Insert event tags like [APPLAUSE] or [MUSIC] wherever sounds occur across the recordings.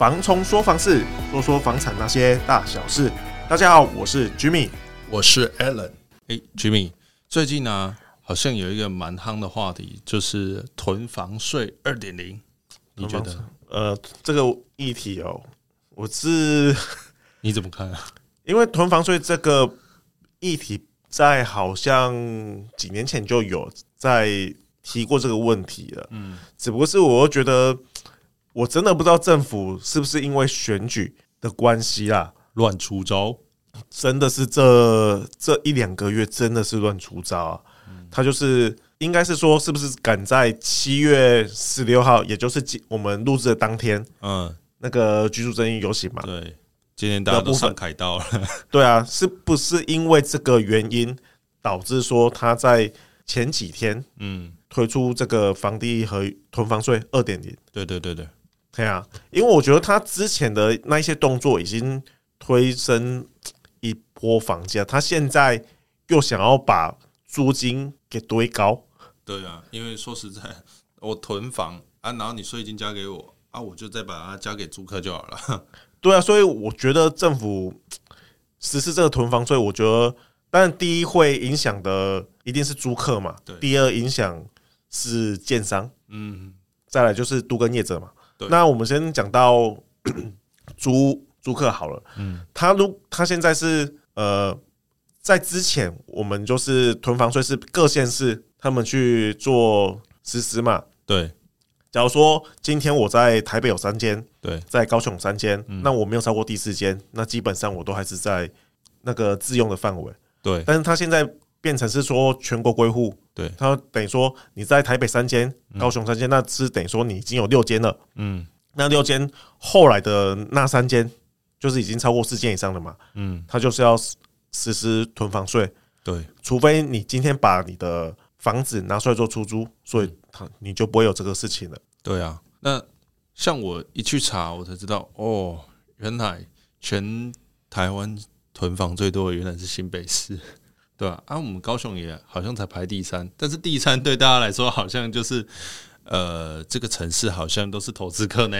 房冲说房事，说说房产那些大小事。大家好，我是 Jimmy，我是 Alan。哎，Jimmy，最近呢、啊，好像有一个蛮夯的话题，就是囤房税二点零。你觉得？呃，这个议题哦，我是 [LAUGHS] 你怎么看啊？[LAUGHS] 因为囤房税这个议题，在好像几年前就有在提过这个问题了。嗯，只不过是我觉得。我真的不知道政府是不是因为选举的关系啦，乱出招，真的是这这一两个月真的是乱出招啊！他就是应该是说，是不是赶在七月十六号，也就是我们录制的当天，嗯，那个居住争议游行嘛？对，今天大家都上凯道了。对啊，是不是因为这个原因导致说他在前几天，嗯，推出这个房地和囤房税二点零？对对对对。对啊，因为我觉得他之前的那一些动作已经推升一波房价，他现在又想要把租金给堆高。对啊，因为说实在，我囤房啊，然后你税金交给我啊，我就再把它交给租客就好了。[LAUGHS] 对啊，所以我觉得政府实施这个囤房税，我觉得，当然第一会影响的一定是租客嘛，对，第二影响是建商，嗯，再来就是都跟业者嘛。那我们先讲到 [CLEARS THROAT] 租租客好了，嗯，他如他现在是呃，在之前我们就是囤房税是各县市他们去做实施嘛，对。假如说今天我在台北有三间，对，在高雄三间，那我没有超过第四间，那基本上我都还是在那个自用的范围，对。但是他现在变成是说全国归户。对，他等于说你在台北三间，高雄三间，那是等于说你已经有六间了。嗯，那六间后来的那三间，就是已经超过四间以上了嘛。嗯，他就是要实施囤房税。对，除非你今天把你的房子拿出来做出租，所以他你就不会有这个事情了。对啊，那像我一去查，我才知道哦，原来全台湾囤房最多的原来是新北市。对啊，啊，我们高雄也好像才排第三，但是第三对大家来说好像就是，呃，这个城市好像都是投资客呢。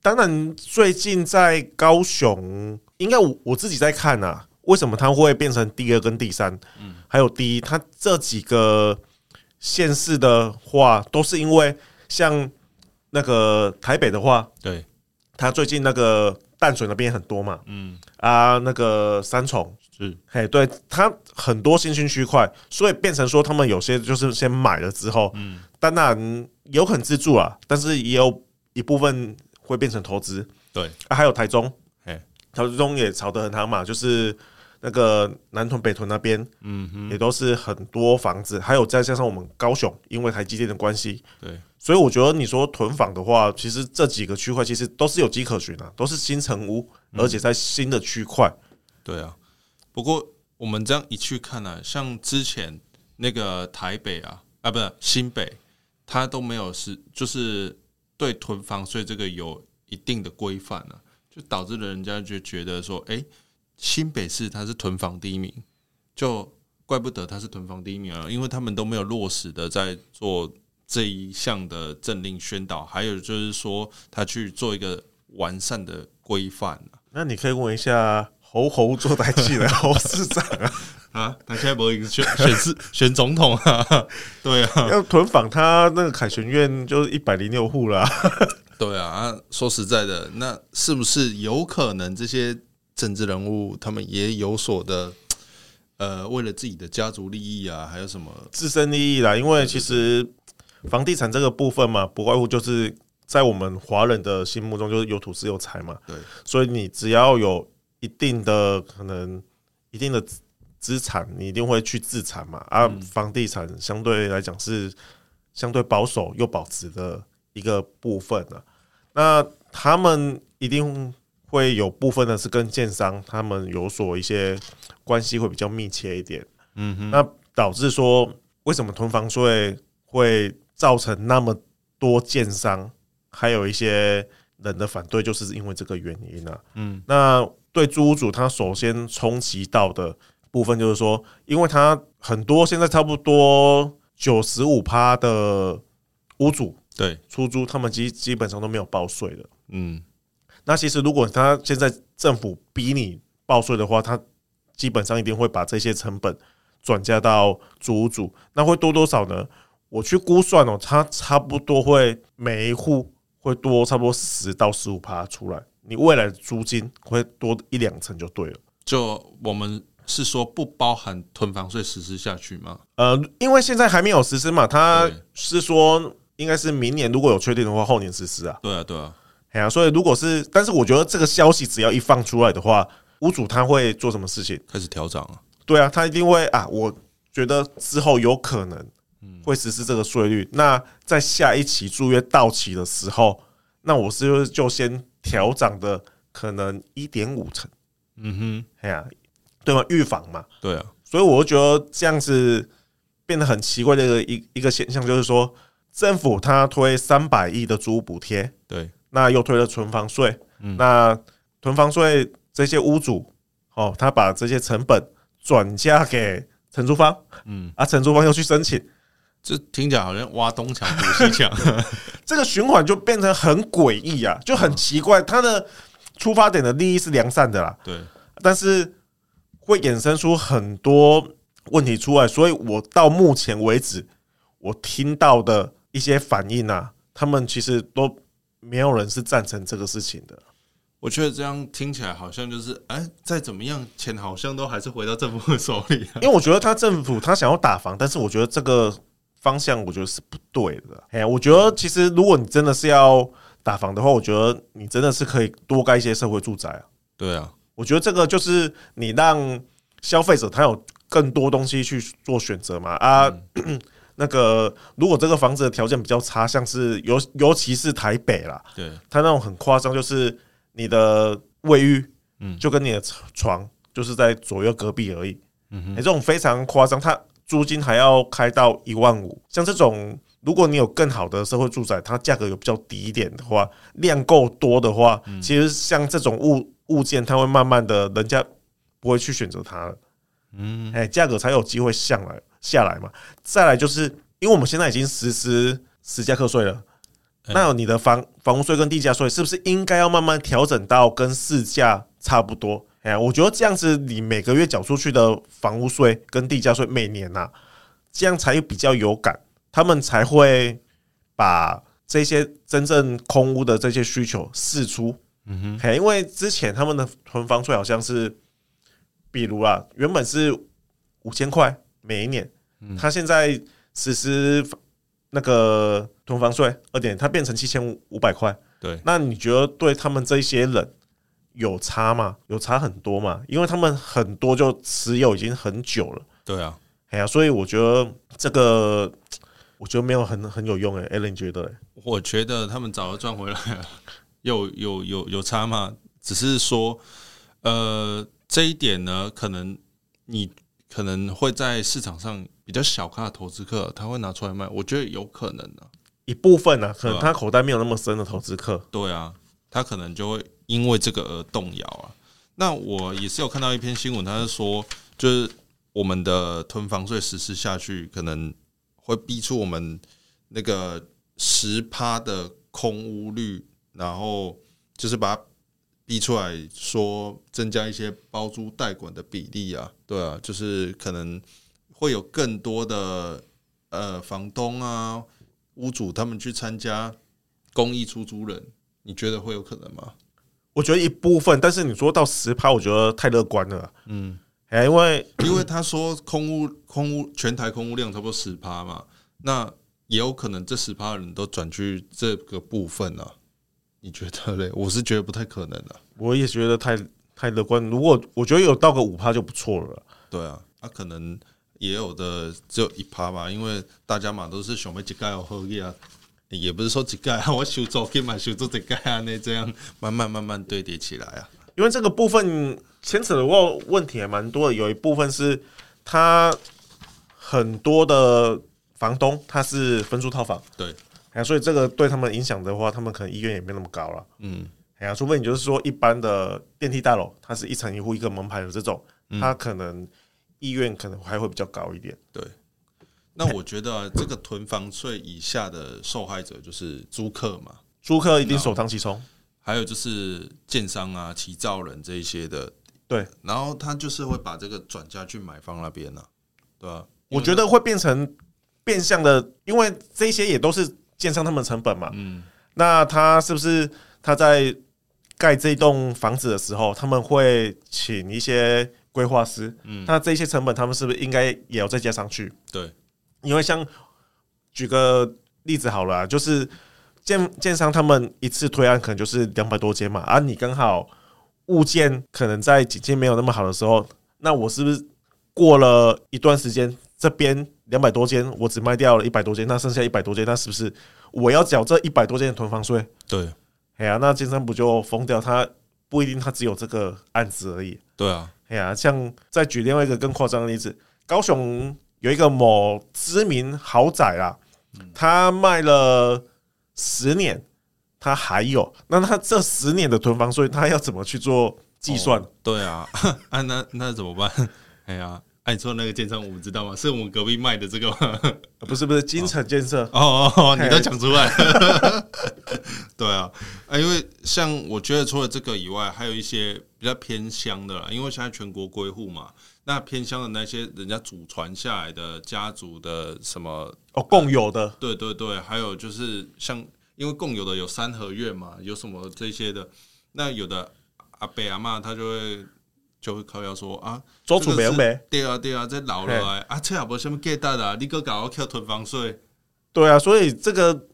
当然，最近在高雄，应该我我自己在看啊，为什么它会变成第二跟第三？嗯，还有第一，它这几个县市的话，都是因为像那个台北的话，对，它最近那个淡水那边很多嘛，嗯，啊，那个三重。是，嘿，对，他很多新兴区块，所以变成说他们有些就是先买了之后，嗯，当然有可能自住啊，但是也有一部分会变成投资，对，啊，还有台中，嘿，台中也炒得很夯嘛，就是那个南屯北屯那边，嗯哼，也都是很多房子，还有再加上我们高雄，因为台积电的关系，对，所以我觉得你说囤房的话，其实这几个区块其实都是有迹可循的，都是新城屋，而且在新的区块，对啊。不过我们这样一去看呢、像之前那个台北啊，啊不是新北，它都没有是就是对囤房税这个有一定的规范啊，就导致了人家就觉得说，哎，新北市它是囤房第一名，就怪不得它是囤房第一名啊，因为他们都没有落实的在做这一项的政令宣导，还有就是说他去做一个完善的规范、那你可以问一下。侯侯做台戏的侯市长啊啊，他现在不是选选市 [LAUGHS] 选总统啊？[LAUGHS] 对啊，要囤房，他那个凯旋苑就是一百零六户啦。[LAUGHS] 对啊，啊，说实在的，那是不是有可能这些政治人物他们也有所的呃，为了自己的家族利益啊，还有什么自身利益啦？因为其实房地产这个部分嘛，不外乎就是在我们华人的心目中就是有土是有财嘛。对，所以你只要有。一定的可能，一定的资产，你一定会去自产嘛？啊，房地产相对来讲是相对保守又保值的一个部分呢、啊。那他们一定会有部分的是跟建商他们有所一些关系会比较密切一点。嗯哼，那导致说为什么囤房税会造成那么多建商还有一些人的反对，就是因为这个原因呢、啊。嗯，那对租屋主他首先冲击到的部分就是说，因为他很多现在差不多。九十五趴的屋主对出租，他们基基本上都没有报税的。嗯，那其实如果他现在政府逼你报税的话，他基本上一定会把这些成本转嫁到租屋主。那会多多少呢？我去估算哦，他差不多会每一户会多差不多十到十五趴出来，你未来的租金会多一两成就对了。就我们。是说不包含囤房税实施下去吗？呃，因为现在还没有实施嘛，他是说应该是明年如果有确定的话，后年实施啊。对啊，对啊，哎呀，所以如果是，但是我觉得这个消息只要一放出来的话，屋主他会做什么事情？开始调涨啊？对啊，他一定会啊。我觉得之后有可能会实施这个税率。那在下一期租约到期的时候，那我是不是就先调涨的可能一点五成？嗯哼，哎呀。对吗？预防嘛，对啊，所以我就觉得这样子变得很奇怪的一个一一个现象，就是说政府他推三百亿的租屋补贴，对，那又推了囤房税，嗯，那囤房税这些屋主哦，他把这些成本转嫁给承租方，嗯，啊，承租方又去申请，这听起来好像挖东墙补西墙，[LAUGHS] 这个循环就变成很诡异啊，就很奇怪。他的出发点的利益是良善的啦，对，但是。会衍生出很多问题出来，所以我到目前为止，我听到的一些反应啊，他们其实都没有人是赞成这个事情的。我觉得这样听起来好像就是，哎，再怎么样，钱好像都还是回到政府的手里。因为我觉得他政府他想要打房，但是我觉得这个方向我觉得是不对的。哎，我觉得其实如果你真的是要打房的话，我觉得你真的是可以多盖一些社会住宅啊。对啊。我觉得这个就是你让消费者他有更多东西去做选择嘛啊，[CLEARS THROAT] 那个如果这个房子的条件比较差，像是尤尤其是台北啦，对，它那种很夸张，就是你的卫浴，嗯，就跟你的床就是在左右隔壁而已，嗯哼，这种非常夸张，它租金还要开到一万五，像这种如果你有更好的社会住宅，它价格有比较低一点的话，量够多的话，其实像这种物。物件它会慢慢的，人家不会去选择它了，嗯，哎，价格才有机会下来下来嘛。再来就是，因为我们现在已经实施实价课税了，那你的房房屋税跟地价税是不是应该要慢慢调整到跟市价差不多？哎，我觉得这样子，你每个月缴出去的房屋税跟地价税，每年呐，这样才比较有感，他们才会把这些真正空屋的这些需求释出。嗯哼，因为之前他们的囤房税好像是，比如啊，原本是五千块每一年，他现在实施那个囤房税二点，它变成七千五百块。对，那你觉得对他们这些人有差嘛？有差很多嘛？因为他们很多就持有已经很久了。对啊，哎呀，所以我觉得这个，我觉得没有很很有用诶。Alan 你觉得？我觉得他们早就赚回来了。[LAUGHS] 有有有有差吗？只是说，呃，这一点呢，可能你可能会在市场上比较小咖的投资客，他会拿出来卖，我觉得有可能的，一部分呢、啊，可能他口袋没有那么深的投资客，对啊，他可能就会因为这个而动摇啊。那我也是有看到一篇新闻，他是说，就是我们的囤房税实施下去，可能会逼出我们那个十趴的空屋率。然后就是把它逼出来说，增加一些包租代管的比例啊，对啊，就是可能会有更多的呃房东啊、屋主他们去参加公益出租人，你觉得会有可能吗？我觉得一部分，但是你说到十趴，我觉得太乐观了。嗯，因为因为他说空屋空屋全台空屋量差不多十趴嘛，那也有可能这十趴的人都转去这个部分啊。你觉得嘞？我是觉得不太可能的。我也觉得太太乐观。如果我觉得有到个五趴就不错了。对啊，那、啊、可能也有的只有一趴吧，因为大家嘛都是想要一盖好业啊，也不是说几盖啊，我修走可以嘛修做几盖啊，那这样慢慢慢慢堆叠起来啊。因为这个部分牵扯的问问题还蛮多的，有一部分是他很多的房东他是分租套房，对，哎，所以这个对他们影响的话，他们可能意愿也没那么高了。嗯，哎呀，除非你就是说一般的电梯大楼，它是一层一户一个门牌的这种，它可能。意愿可能还会比较高一点。对，那我觉得这个囤房税以下的受害者就是租客嘛，租客一定首当其冲，还有就是建商啊、起造人这一些的。对，然后他就是会把这个转嫁去买方那边呢，对吧？我觉得会变成变相的，因为这些也都是建商他们成本嘛。嗯，那他是不是他在盖这栋房子的时候，他们会请一些？规划师，嗯，那这些成本他们是不是应该也要再加上去？对，因为像举个例子好了啊，就是建建商他们一次推案可能就是两百多间嘛，而你刚好物件可能在景气没有那么好的时候，那我是不是过了一段时间，这边两百多间我只卖掉了一百多间，那剩下一百多间，那是不是我要缴这一百多间的囤房税？对，哎呀，那建商不就疯掉？他不一定他只有这个案子而已。对啊。哎呀，像再举另外一个更夸张的例子，高雄有一个某知名豪宅啊，他卖了十年，他还有，那他这十年的囤房税，他要怎么去做计算？哦，对啊，[LAUGHS] 啊，那那怎么办？[LAUGHS] 哎呀。哎，你说那个建商，我们知道吗？是我们隔壁卖的这个吗？不是不是，金城建设。[LAUGHS] 哦哦，你都讲出来了。对啊，啊，因为像我觉得除了这个以外，还有一些比较偏乡的啦。因为现在全国归户嘛，那偏乡的那些人家祖传下来的家族的什么哦，共有的。对对对，还有就是像因为共有的有三合院嘛，有什么这些的，那有的阿伯阿妈他就会。就会靠要说啊，做出没没？对啊，对啊，这老了哎，啊，这也不什么给大的，你哥搞个囤房税，对啊，所以这个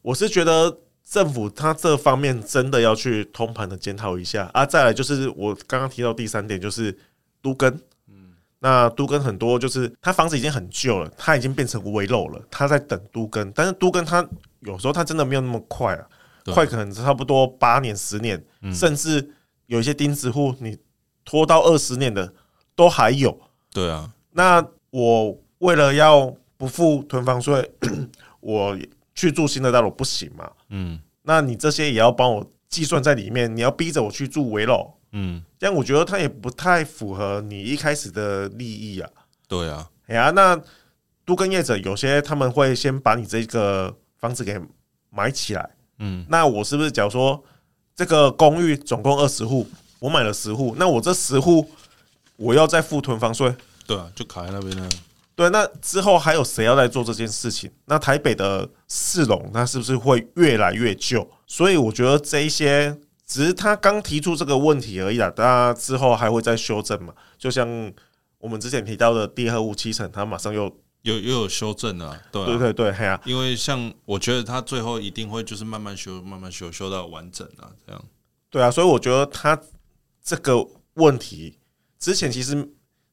我是觉得政府他这方面真的要去通盘的检讨一下啊。再来就是我刚刚提到第三点，就是都跟，嗯，那都跟很多就是他房子已经很旧了，他已经变成危楼了，他在等都跟，但是都跟他有时候他真的没有那么快啊，快可能差不多八年、十年，甚至有一些钉子户你。拖到二十年的都还有，对啊。那我为了要不付囤房税，[COUGHS] 我去住新的大楼不行嘛？嗯。那你这些也要帮我计算在里面，你要逼着我去住围楼，嗯。这样我觉得它也不太符合你一开始的利益啊。对啊。哎呀，那都跟业者有些他们会先把你这个房子给买起来，嗯。那我是不是假如说这个公寓总共二十户？我买了十户，那我这十户我要再付囤房税，对啊，就卡在那边了。对，那之后还有谁要来做这件事情？那台北的四龙，那是不是会越来越旧？所以我觉得这一些只是他刚提出这个问题而已啦，大家之后还会再修正嘛。就像我们之前提到的第二户七层，他马上又又又有修正了，对、啊、对对对，嘿啊，因为像我觉得他最后一定会就是慢慢修，慢慢修，修到完整啊，这样。对啊，所以我觉得他。这个问题之前其实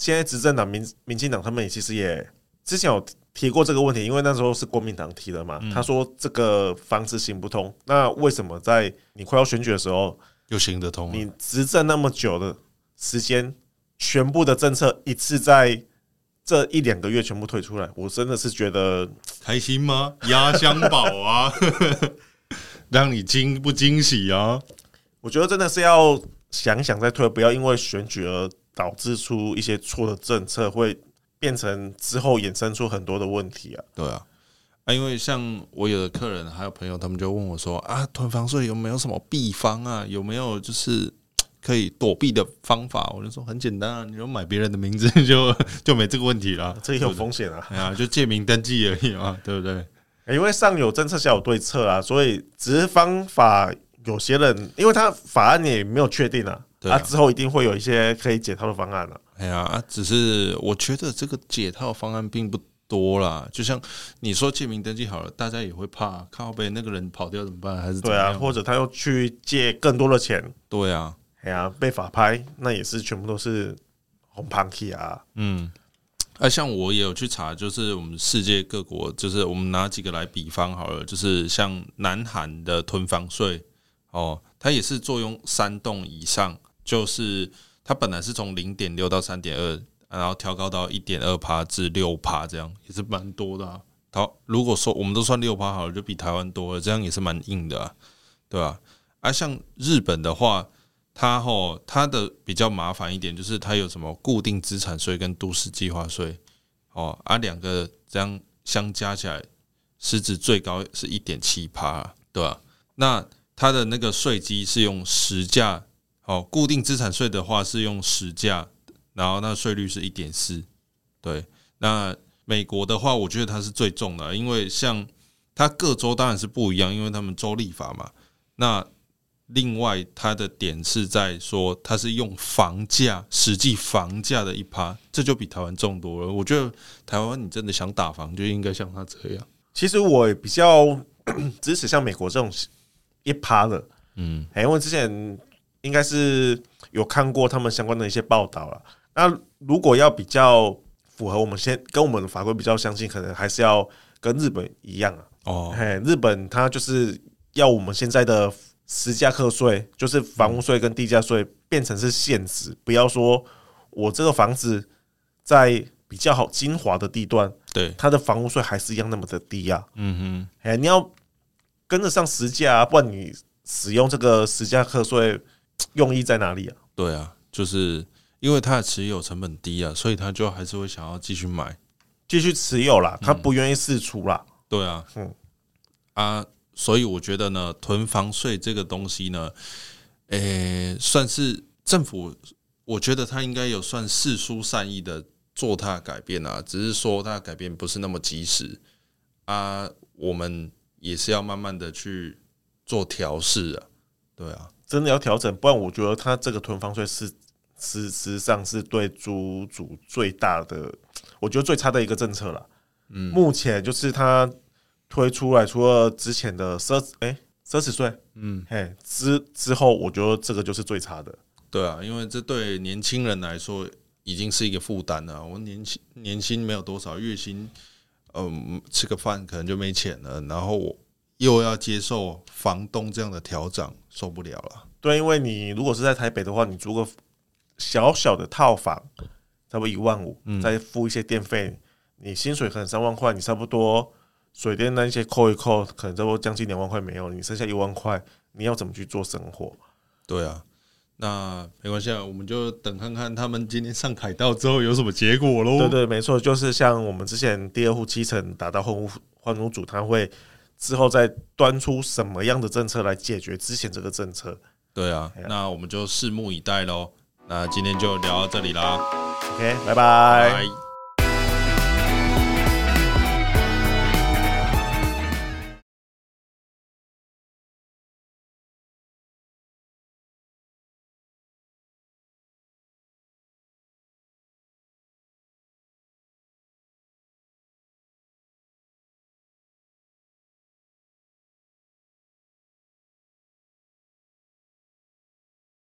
现在执政党民民进党他们也其实也之前有提过这个问题，因为那时候是国民党提的嘛。他说这个房子行不通，那为什么在你快要选举的时候又行得通？你执政那么久的时间，全部的政策一次在这一两个月全部退出来，我真的是觉得开心吗？压箱宝啊，[LAUGHS] 让你惊不惊喜啊？我觉得真的是要。想想再退，不要因为选举而导致出一些错的政策，会变成之后衍生出很多的问题啊。对啊，啊，因为像我有的客人还有朋友，他们就问我说啊，囤房税有没有什么避方啊？有没有就是可以躲避的方法？我就说很简单啊，你就买别人的名字 [LAUGHS] 就就没这个问题了。这也有风险啊，哎呀，就借名登记而已嘛，[LAUGHS] 对不对？因为上有政策，下有对策啊，所以只是方法。有些人，因为他法案也没有确定啊，他、啊、之后一定会有一些可以解套的方案了、啊。哎呀，只是我觉得这个解套方案并不多啦。就像你说借名登记好了，大家也会怕，靠北那个人跑掉怎么办？还是对啊，或者他又去借更多的钱？对啊，哎呀，被法拍，那也是全部都是红盘 key 啊。嗯，啊，像我也有去查，就是我们世界各国，就是我们拿几个来比方好了，就是像南韩的囤房税哦，它也是坐用三栋以上，就是它本来是从零点六到三点二，然后调高到一点二趴至六趴，这样也是蛮多的啊。好，如果说我们都算六趴好了，就比台湾多了，这样也是蛮硬的，对吧？啊，像日本的话。它吼，它的比较麻烦一点，就是它有什么固定资产税跟都市计划税，哦，啊，两个这样相加起来，实质最高是一点七趴，对吧？那它的那个税基是用实价，哦，固定资产税的话是用实价，然后那税率是一点四，对。那美国的话，我觉得它是最重的，因为像它各州当然是不一样，因为他们州立法嘛，那。另外，它的点是在说，它是用房价实际房价的一趴，这就比台湾重多了。我觉得台湾你真的想打房，就应该像它这样。其实我也比较 [CLEARS THROAT] 支持像美国这种一趴的，嗯，因为之前应该是有看过他们相关的一些报道了。那如果要比较符合我们先跟我们的法规比较相近，可能还是要跟日本一样啊。哦，嘿，日本它就是要我们现在的。实价课税就是房屋税跟地价税变成是现值，不要说我这个房子在比较好精华的地段，对它的房屋税还是一样那么的低啊。嗯哼，哎，你要跟得上实价啊，不然你使用这个实价课税 [TSK] 用意在哪里啊？对啊，就是因为它的持有成本低啊，所以他就还是会想要继续买，继续持有啦，他不愿意释出啦。对啊，嗯啊。所以我觉得呢，囤房税这个东西呢，诶、欸，算是政府，我觉得他应该有算释出善意的做他的改变啊，只是说他的改变不是那么及时啊，我们也是要慢慢的去做调试啊，对啊，真的要调整，不然我觉得他这个囤房税是事实上是对租主最大的，我觉得最差的一个政策了。嗯，目前就是他。推出来，除了之前的奢哎奢侈税，嗯，嘿之之后，我觉得这个就是最差的。对啊，因为这对年轻人来说已经是一个负担了。我年轻年薪没有多少，月薪嗯吃个饭可能就没钱了，然后我又要接受房东这样的调整，受不了了。对，因为你如果是在台北的话，你租个小小的套房，差不多一万五，嗯，再付一些电费，你薪水可能三万块，你差不多。水电那些扣一扣，可能差不多将近两万块没有，你剩下一万块，你要怎么去做生活？对啊，那没关系啊，我们就等看看他们今天上凯道之后有什么结果喽。对对，没错，就是像我们之前第二户七层达到换屋换屋主，他会之后再端出什么样的政策来解决之前这个政策？对啊，那我们就拭目以待喽。那今天就聊到这里啦，OK，拜拜。